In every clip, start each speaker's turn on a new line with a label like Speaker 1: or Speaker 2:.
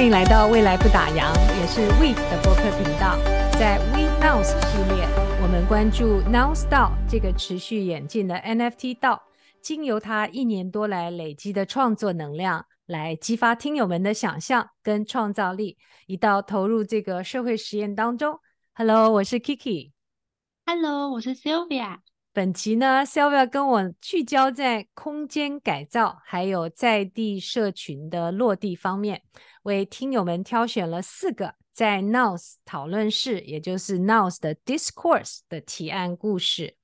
Speaker 1: 欢迎来到未来不打烊，也是 We 的播客频道。在 We Nows 系列，我们关注 Nows DAO 这个持续演进的 NFT 道，经由它一年多来累积的创作能量，来激发听友们的想象跟创造力，一道投入这个社会实验当中。Hello，我是 Kiki。
Speaker 2: Hello，我是 Sylvia。
Speaker 1: 本集呢，Sylvia 跟我聚焦在空间改造，还有在地社群的落地方面，为听友们挑选了四个在 Nows 讨论室，也就是 Nows 的 Discourse 的提案故事。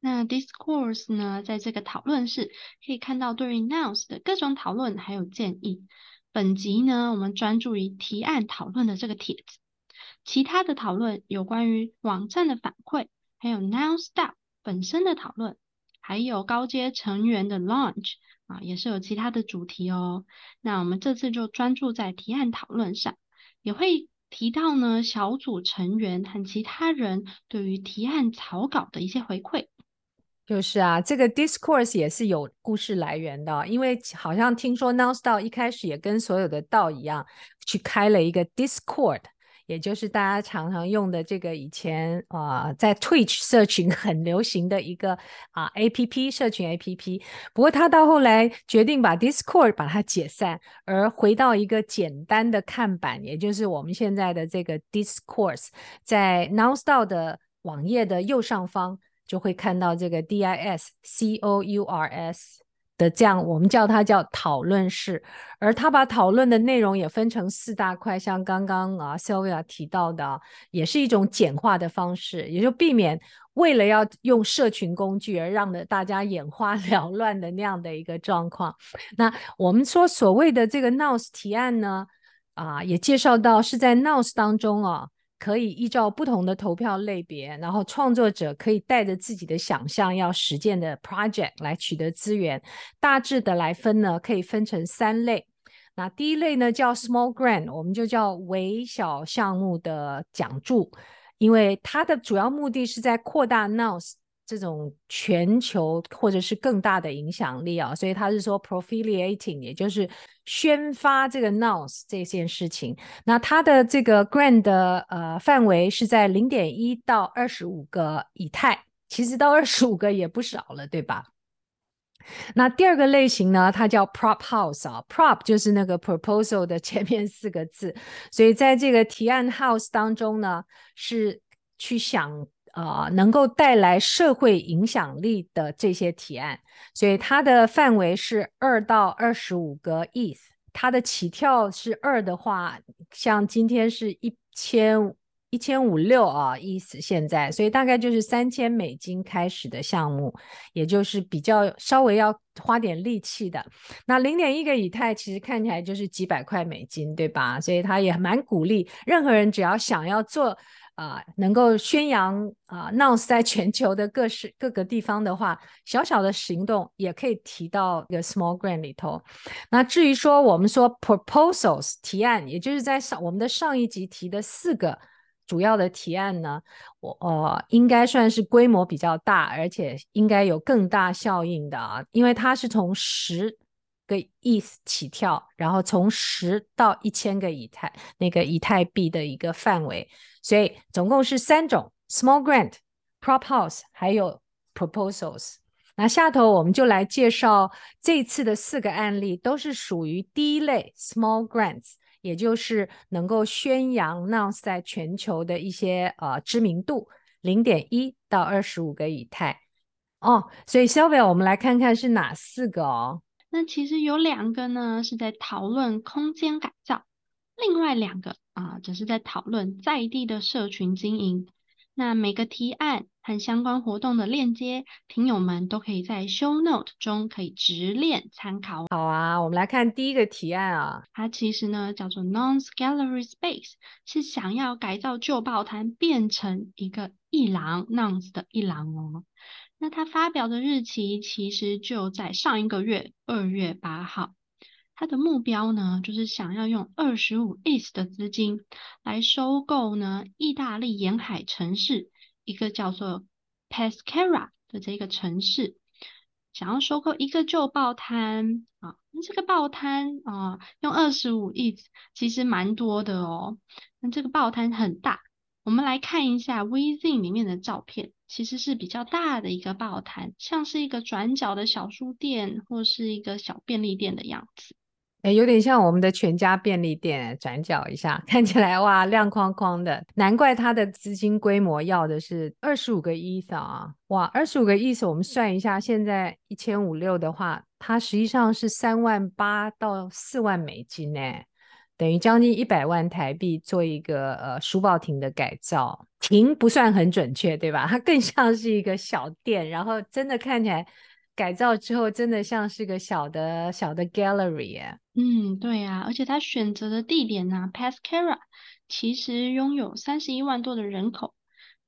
Speaker 2: 那 Discourse 呢，在这个讨论室可以看到对于 Nows 的各种讨论还有建议。本集呢，我们专注于提案讨论的这个帖子，其他的讨论有关于网站的反馈，还有 Nows DAO。本身的讨论，还有高阶成员的 launch 啊，也是有其他的主题哦。那我们这次就专注在提案讨论上，也会提到呢小组成员和其他人对于提案草稿的一些回馈。
Speaker 1: 就是啊，这个 discourse 也是有故事来源的，因为好像听说 Nows DAO 一开始也跟所有的道一样，去开了一个 Discord。也就是大家常常用的这个以前啊、在 Twitch 社群 很流行的一个啊、APP 社群 APP。不过他到后来决定把 Discord 把它解散，而回到一个简单的看板，也就是我们现在的这个 Discourse，在 Nows DAO 的网页的右上方就会看到这个 D-I-S-C-O-U-R-S。的这样，我们叫它叫讨论式，而他把讨论的内容也分成四大块，像刚刚啊 Sylvia 提到的，也是一种简化的方式，也就避免为了要用社群工具而让的大家眼花 缭乱的那样的一个状况。那我们说所谓的这个 NOS 提案呢，啊，也介绍到是在 NOS 当中啊。可以依照不同的投票类别，然后创作者可以带着自己的想象要实践的 project 来取得资源。大致的来分呢，可以分成三类。那第一类呢叫 small grant，我们就叫微小项目的奖助，因为它的主要目的是在扩大 Nows。这种全球或者是更大的影响力啊，所以他是说 proliferating，也就是宣发这个 Nows 这件事情。那它的这个 grant 的呃范围是在零点一到二十五个以太，其实到二十五个也不少了，对吧？那第二个类型呢，它叫 prop house 啊，prop 就是那个 proposal 的前面四个字，所以在这个提案 house 当中呢，是去想。啊、能够带来社会影响力的这些提案，所以它的范围是二到二十五个 ETH。它的起跳是二的话，像今天是一千一千五六啊 ETH 现在，所以大概就是三千美金开始的项目，也就是比较稍微要花点力气的。那零点一个以太其实看起来就是几百块美金，对吧？所以他也蛮鼓励任何人只要想要做。啊、能够宣扬啊，Nows 在全球的各式各个地方的话，小小的行动也可以提到一个 small grant 里头。那至于说我们说 proposals 提案，也就是在上我们的上一集提的四个主要的提案呢，我呃应该算是规模比较大，而且应该有更大效应的啊，因为它是从十个 ETH 起跳，然后从十到一千个以太那个以太币的一个范围。所以总共是三种：small grant、prop house，还有 proposals。那下头我们就来介绍这次的四个案例，都是属于第一类 small grants，也就是能够宣扬 Nouns 在全球的一些呃知名度，零点一到二十五个以太。哦，所以 Sylvia，我们来看看是哪四个哦？
Speaker 2: 那其实有两个呢，是在讨论空间改造。另外两个啊，则是在讨论在地的社群经营。那每个提案和相关活动的链接，听友们都可以在 Show Note 中可以直链参考。
Speaker 1: 好啊，我们来看第一个提案啊，
Speaker 2: 它其实呢叫做 Non's Gallery Space，是想要改造旧报摊变成一个艺廊，Nows 的艺廊哦。那他发表的日期其实就在上一个月二月八号。他的目标呢，就是想要用二十五 ETH 的资金来收购呢，意大利沿海城市一个叫做 Pescara 的这个城市。想要收购一个旧报摊啊，那这个报摊啊，用二十五亿其实蛮多的哦。那这个报摊很大，我们来看一下 Within 里面的照片，其实是比较大的一个报摊，像是一个转角的小书店或是一个小便利店的样子。
Speaker 1: 哎，有点像我们的全家便利店，转角一下，看起来哇，亮框框的，难怪它的资金规模要的是二十五个亿啊！哇，二十五个亿，我们算一下，现在一千五六的话，它实际上是三万八到四万美金呢，等于将近一百万台币做一个呃书报亭的改造。亭不算很准确，对吧？它更像是一个小店，然后真的看起来。改造之后，真的像是个小的小的 gallery。
Speaker 2: 嗯，对呀，而且他选择的地点呢 p a s c a r a 其实拥有三十一万多的人口。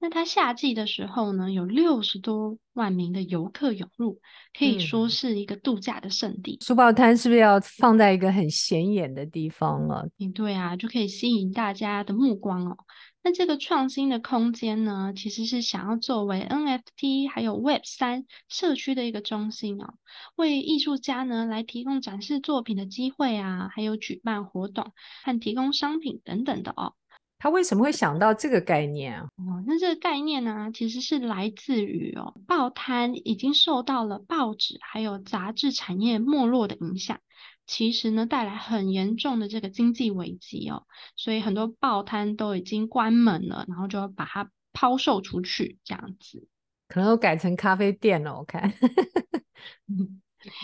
Speaker 2: 那它夏季的时候呢，有六十多万名的游客涌入，可以说是一个度假的圣地。
Speaker 1: 嗯，书报摊是不是要放在一个很显眼的地方了？
Speaker 2: 嗯，对啊，就可以吸引大家的目光哦。那这个创新的空间呢，其实是想要作为 NFT 还有 Web 三社区的一个中心哦，为艺术家呢来提供展示作品的机会啊，还有举办活动和提供商品等等的哦。
Speaker 1: 他为什么会想到这个概念啊？
Speaker 2: 哦，那这个概念呢，其实是来自于哦，报摊已经受到了报纸还有杂志产业没落的影响。其实呢，带来很严重的这个经济危机哦，所以很多报摊都已经关门了，然后就要把它抛售出去，这样子，
Speaker 1: 可能都改成咖啡店了。我看，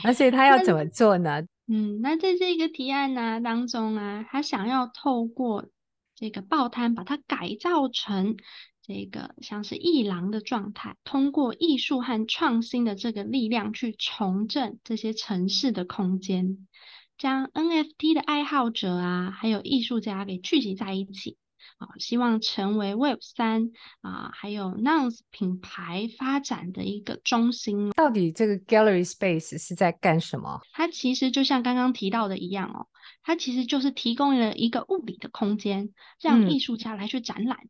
Speaker 1: 那所以他要怎么做呢？
Speaker 2: 嗯，那在这个提案呢、啊、当中啊，他想要透过这个报摊把它改造成这个像是艺廊的状态，通过艺术和创新的这个力量去重振这些城市的空间。将 NFT 的爱好者啊，还有艺术家给聚集在一起啊，希望成为 Web 三啊，还有 Nouns 品牌发展的一个中心。
Speaker 1: 到底这个 Gallery Space 是在干什么？
Speaker 2: 它其实就像刚刚提到的一样哦，它其实就是提供了一个物理的空间，让艺术家来去展览，嗯、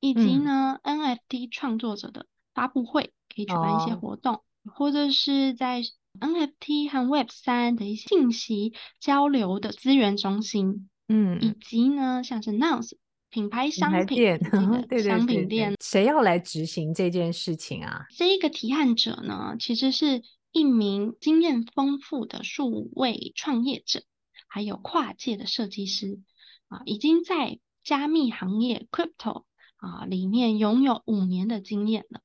Speaker 2: 以及呢、嗯、NFT 创作者的发布会，可以举办一些活动，哦、或者是在。NFT 和 Web 三的一些信息交流的资源中心，嗯，以及呢，像是 Nouns 品牌商品店，对商品店，
Speaker 1: 谁要来执行这件事情啊？
Speaker 2: 这一个提案者呢，其实是一名经验丰富的数位创业者，还有跨界的设计师啊，已经在加密行业 Crypto 啊里面拥有五年的经验了。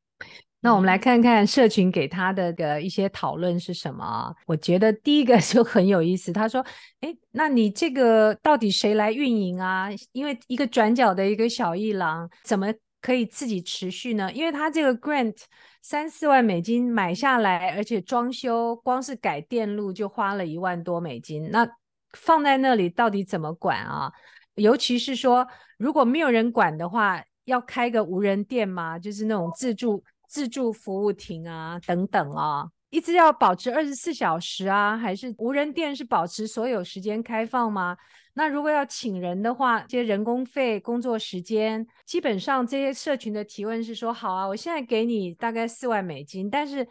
Speaker 1: 那我们来看看社群给他的的一些讨论是什么？我觉得第一个就很有意思。他说：“哎，那你这个到底谁来运营啊？因为一个转角的一个小一郎，怎么可以自己持续呢？因为他这个 grant 三四万美金买下来，而且装修光是改电路就花了一万多美金。那放在那里到底怎么管啊？尤其是说如果没有人管的话，要开个无人店吗？就是那种自助。”自助服务亭啊，等等啊，一直要保持二十四小时啊，还是无人店是保持所有时间开放吗？那如果要请人的话，这些人工费、工作时间，基本上这些社群的提问是说，好啊，我现在给你大概四万美金，但是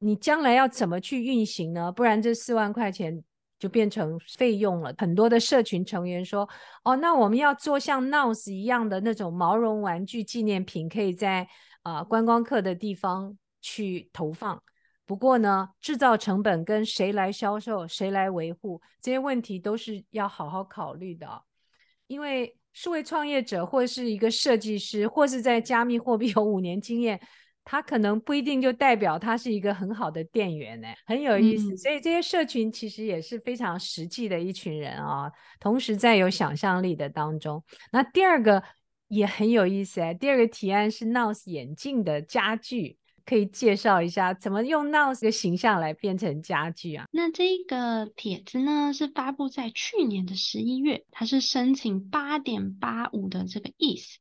Speaker 1: 你将来要怎么去运行呢？不然这四万块钱就变成费用了。很多的社群成员说，哦，那我们要做像 Nouns 一样的那种毛绒玩具纪念品，可以在。啊，观光客的地方去投放，不过呢，制造成本跟谁来销售、谁来维护这些问题都是要好好考虑的。因为数位创业者或是一个设计师，或是在加密货币有五年经验，他可能不一定就代表他是一个很好的店员呢，很有意思。嗯、所以这些社群其实也是非常实际的一群人啊，同时在有想象力的当中。那第二个。也很有意思哎。第二个提案是 Nouns 眼镜的家具，可以介绍一下怎么用 Nouns 的形象来变成家具啊？
Speaker 2: 那这个帖子呢是发布在去年的十一月，它是申请八点八五的这个 ETH，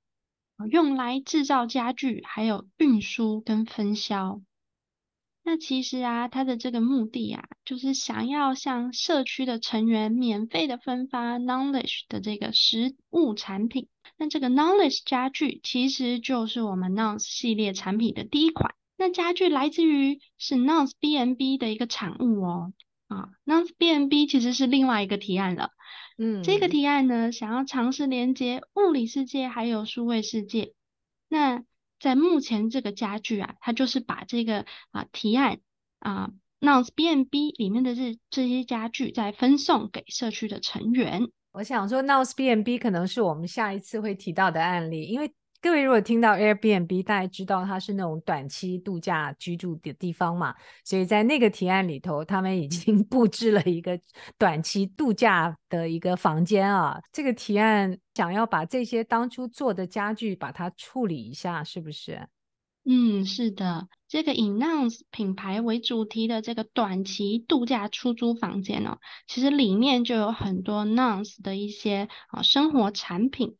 Speaker 2: 用来制造家具，还有运输跟分销。那其实啊，它的这个目的啊，就是想要向社区的成员免费的分发 Knowledge 的这个实物产品。那这个 Knowledge 家具其实就是我们 Nouns 系列产品的第一款。那家具来自于是 Nouns BNB 的一个产物哦。啊，Nouns BNB 其实是另外一个提案了。嗯，这个提案呢，想要尝试连接物理世界还有数位世界。那在目前这个家具啊，它就是把这个啊提案啊 Nouns BNB 里面的这这些家具再分送给社区的成员。
Speaker 1: 我想说，Nouns BNB 可能是我们下一次会提到的案例，因为。各位如果听到 Airbnb，大家知道它是那种短期度假居住的地方嘛，所以在那个提案里头，他们已经 布置了一个短期度假的一个房间啊。这个提案想要把这些当初做的家具把它处理一下，是不是？
Speaker 2: 嗯，是的，这个以 Nouns 品牌为主题的这个短期度假出租房间哦，其实里面就有很多 Nouns 的一些啊生活产品。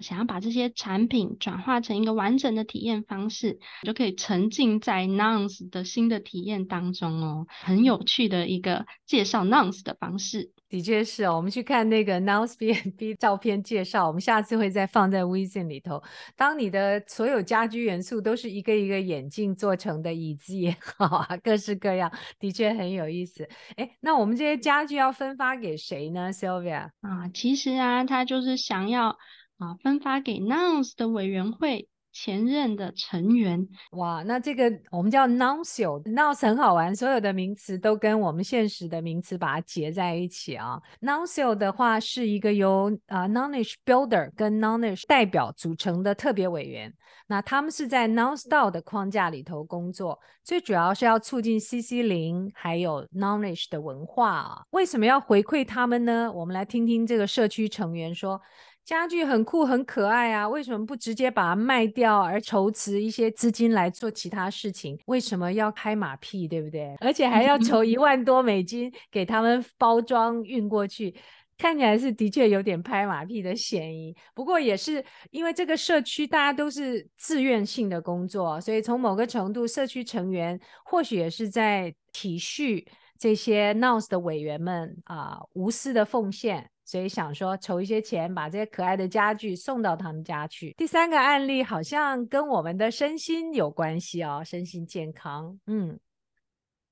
Speaker 2: 想要把这些产品转化成一个完整的体验方式，就可以沉浸在 Nouns 的新的体验当中哦。很有趣的一个介绍 Nouns 的方式，
Speaker 1: 的确是哦。我们去看那个 Nouns BNB 照片介绍，我们下次会再放在 Within 里头。当你的所有家居元素都是一个一个眼镜做成的椅子也好啊，各式各样，的确很有意思。哎，那我们这些家具要分发给谁呢，Sylvia？
Speaker 2: 啊，其实啊，他就是想要。啊，分发给 Nouns 的委员会前任的成员。
Speaker 1: 哇，那这个我们叫 Nouncio，Nouns 很好玩，所有的名词都跟我们现实的名词把它结在一起啊。Nouncio 的话是一个由啊、uh, Nounish Builder 跟 Nounish 代表组成的特别委员。那他们是在 NounsDAO 的框架里头工作，最主要是要促进 CC 零还有 Nounish 的文化啊。为什么要回馈他们呢？我们来听听这个社区成员说。家具很酷很可爱啊，为什么不直接把它卖掉，而筹措一些资金来做其他事情？为什么要拍马屁，对不对？而且还要筹一万多美金给他们包装运过去，看起来是的确有点拍马屁的嫌疑。不过也是因为这个社区大家都是自愿性的工作，所以从某个程度，社区成员或许也是在体恤这些 NOS 的委员们啊、无私的奉献。所以想说筹一些钱，把这些可爱的家具送到他们家去。第三个案例好像跟我们的身心有关系哦，身心健康。嗯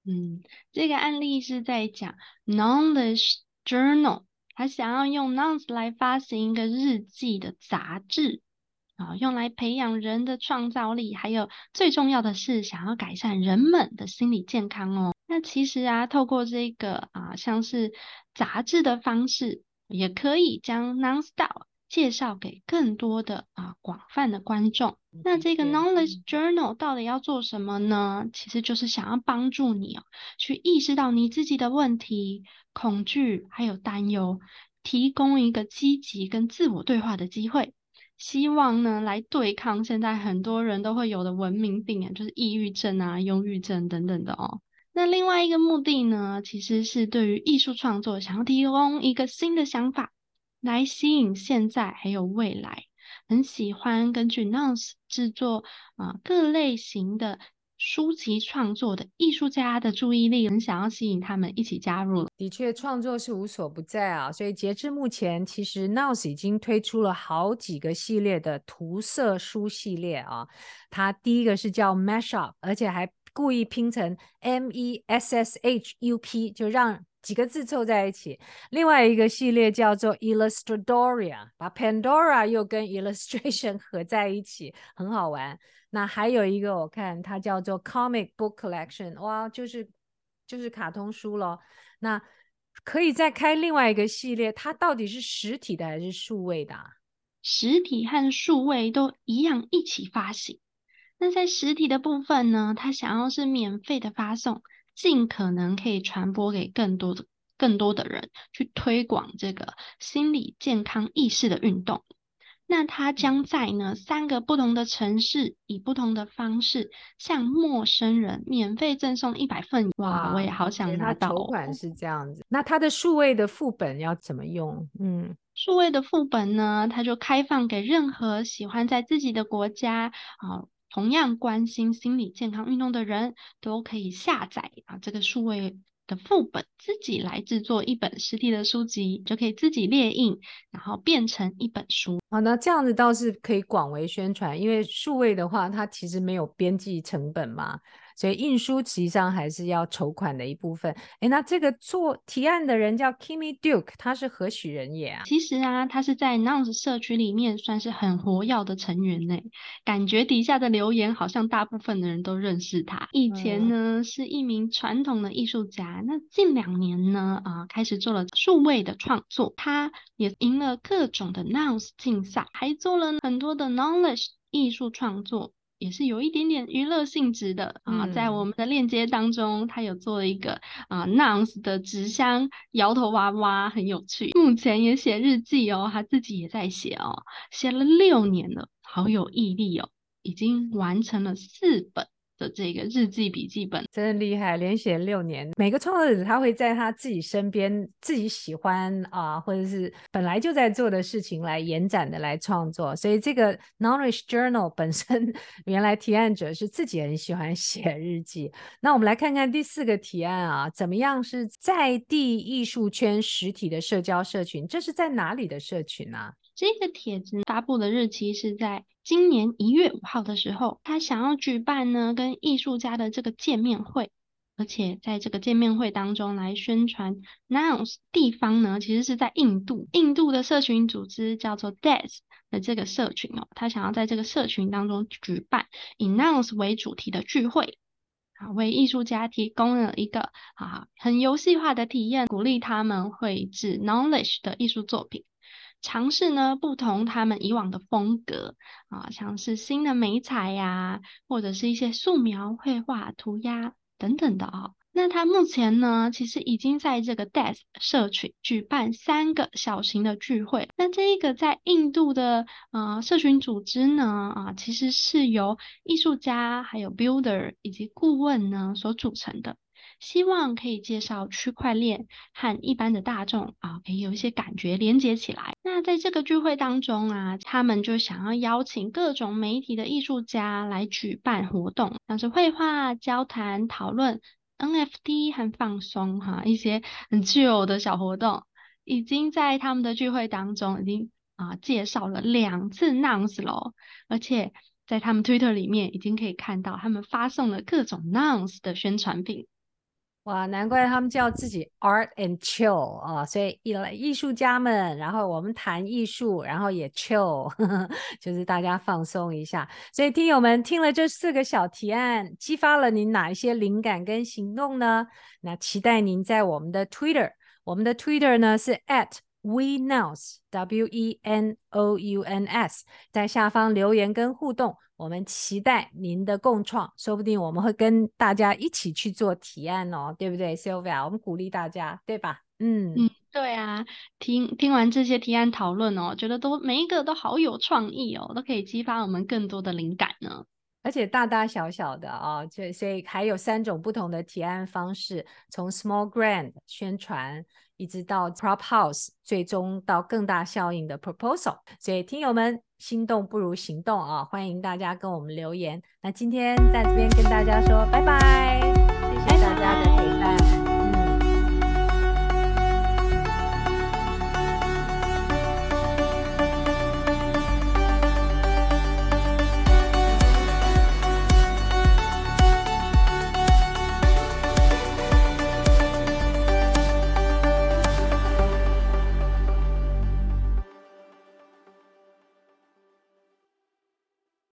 Speaker 2: 嗯，这个案例是在讲 Knowledge Journal，他想要用 Nouns 来发行一个日记的杂志啊，用来培养人的创造力，还有最重要的是想要改善人们的心理健康哦。那其实啊，透过这个啊，像是杂志的方式。也可以将 NounsDAO 介绍给更多的啊广泛的观众。那这个 Knowledge Journal 到底要做什么呢？其实就是想要帮助你哦，去意识到你自己的问题、恐惧还有担忧，提供一个积极跟自我对话的机会。希望呢，来对抗现在很多人都会有的文明病啊，就是抑郁症啊、忧郁症等等的哦。那另外一个目的呢，其实是对于艺术创作，想要提供一个新的想法，来吸引现在还有未来很喜欢根据 Nouns 制作啊、各类型的书籍创作的艺术家的注意力，很想要吸引他们一起加入。
Speaker 1: 的确，创作是无所不在啊，所以截至目前，其实 Nouns 已经推出了好几个系列的涂色书系列啊。它第一个是叫 Mashup，而且还故意拼成 M E S S H U P，就让几个字凑在一起。另外一个系列叫做 Illustradoria，把 Pandora 又跟 Illustration 合在一起，很好玩。那还有一个我看它叫做 Comic Book Collection，哇，就是就是卡通书咯。那可以再开另外一个系列，它到底是实体的还是数位的？
Speaker 2: 实体和数位都一样，一起发行。那在实体的部分呢，他想要是免费的发送，尽可能可以传播给更多的、更多的人，去推广这个心理健康意识的运动。那他将在呢三个不同的城市，以不同的方式向陌生人免费赠送一百份。哇，我也好想拿到。
Speaker 1: 筹款是这样子，那他的数位的副本要怎么用？嗯，
Speaker 2: 数位的副本呢，他就开放给任何喜欢在自己的国家啊。同样关心心理健康运动的人都可以下载啊，这个数位的副本，自己来制作一本实体的书籍，就可以自己列印，然后变成一本书。
Speaker 1: 好，那这样子倒是可以广为宣传，因为数位的话，它其实没有边际成本嘛。所以印书实际上还是要筹款的一部分。哎，那这个做提案的人叫 Kimmy Duke，他是何许人也啊？
Speaker 2: 其实啊，他是在 Nouns 社区里面算是很活跃的成员呢。感觉底下的留言好像大部分的人都认识他。以前呢、嗯、是一名传统的艺术家，那近两年呢啊、呃、开始做了数位的创作。他也赢了各种的 Nouns 竞赛，还做了很多的 Knowledge 艺术创作。也是有一点点娱乐性质的啊，在我们的链接当中，他有做了一个啊 Nouns 的纸箱摇头娃娃，很有趣。目前也写日记哦，他自己也在写哦，写了六年了，好有毅力哦，已经完成了四本。的这个日记笔记本
Speaker 1: 真的厉害，连写六年。每个创作者他会在他自己身边、自己喜欢啊，或者是本来就在做的事情来延展的来创作。所以这个 Knowledge Journal 本身，原来提案者是自己很喜欢写日记。那我们来看看第四个提案啊，怎么样是在地艺术圈实体的社交社群？这是在哪里的社群呢、啊？
Speaker 2: 这个帖子发布的日期是在今年一月五号的时候，他想要举办呢跟艺术家的这个见面会，而且在这个见面会当中来宣传 Nouns 地方呢，其实是在印度，印度的社群组织叫做 Des 的这个社群哦，他想要在这个社群当中举办以 Nouns 为主题的聚会，啊，为艺术家提供了一个啊很游戏化的体验，鼓励他们绘制 Knowledge 的艺术作品。尝试呢不同他们以往的风格啊，像是新的媒材呀，或者是一些素描、绘画、涂鸦等等的啊。那他目前呢，其实已经在这个 Des 社群举办三个小型的聚会。那这一个在印度的呃社群组织呢啊，其实是由艺术家、还有 Builder 以及顾问呢所组成的。希望可以介绍区块链和一般的大众啊，可以有一些感觉连接起来。那在这个聚会当中啊，他们就想要邀请各种媒体的艺术家来举办活动，像是绘画、交谈、讨论、NFT 和放松哈、一些很 chill 的小活动，已经在他们的聚会当中已经啊介绍了两次 Nouns 了，而且在他们 Twitter 里面已经可以看到他们发送了各种 Nouns 的宣传品。
Speaker 1: 哇，难怪他们叫自己 Art and Chill 啊！所以一来艺术家们，然后我们谈艺术，然后也 chill，呵 呵就是大家放松一下。所以听友们听了这四个小提案，激发了您哪一些灵感跟行动呢？那期待您在我们的 Twitter，我们的 Twitter 呢是 at wenous，W E N O U N S，在下方留言跟互动。我们期待您的共创，说不定我们会跟大家一起去做提案哦，对不对，Sylvia？我们鼓励大家，对吧？嗯
Speaker 2: 嗯，对啊。听听完这些提案讨论哦，觉得都每一个都好有创意哦，都可以激发我们更多的灵感呢。
Speaker 1: 而且大大小小的啊，这所以还有三种不同的提案方式，从 small grant 宣传。一直到 Prop House，最终到更大效应的 Proposal，所以听友们心动不如行动啊！欢迎大家跟我们留言。那今天在这边跟大家说拜拜，谢谢大家的陪伴。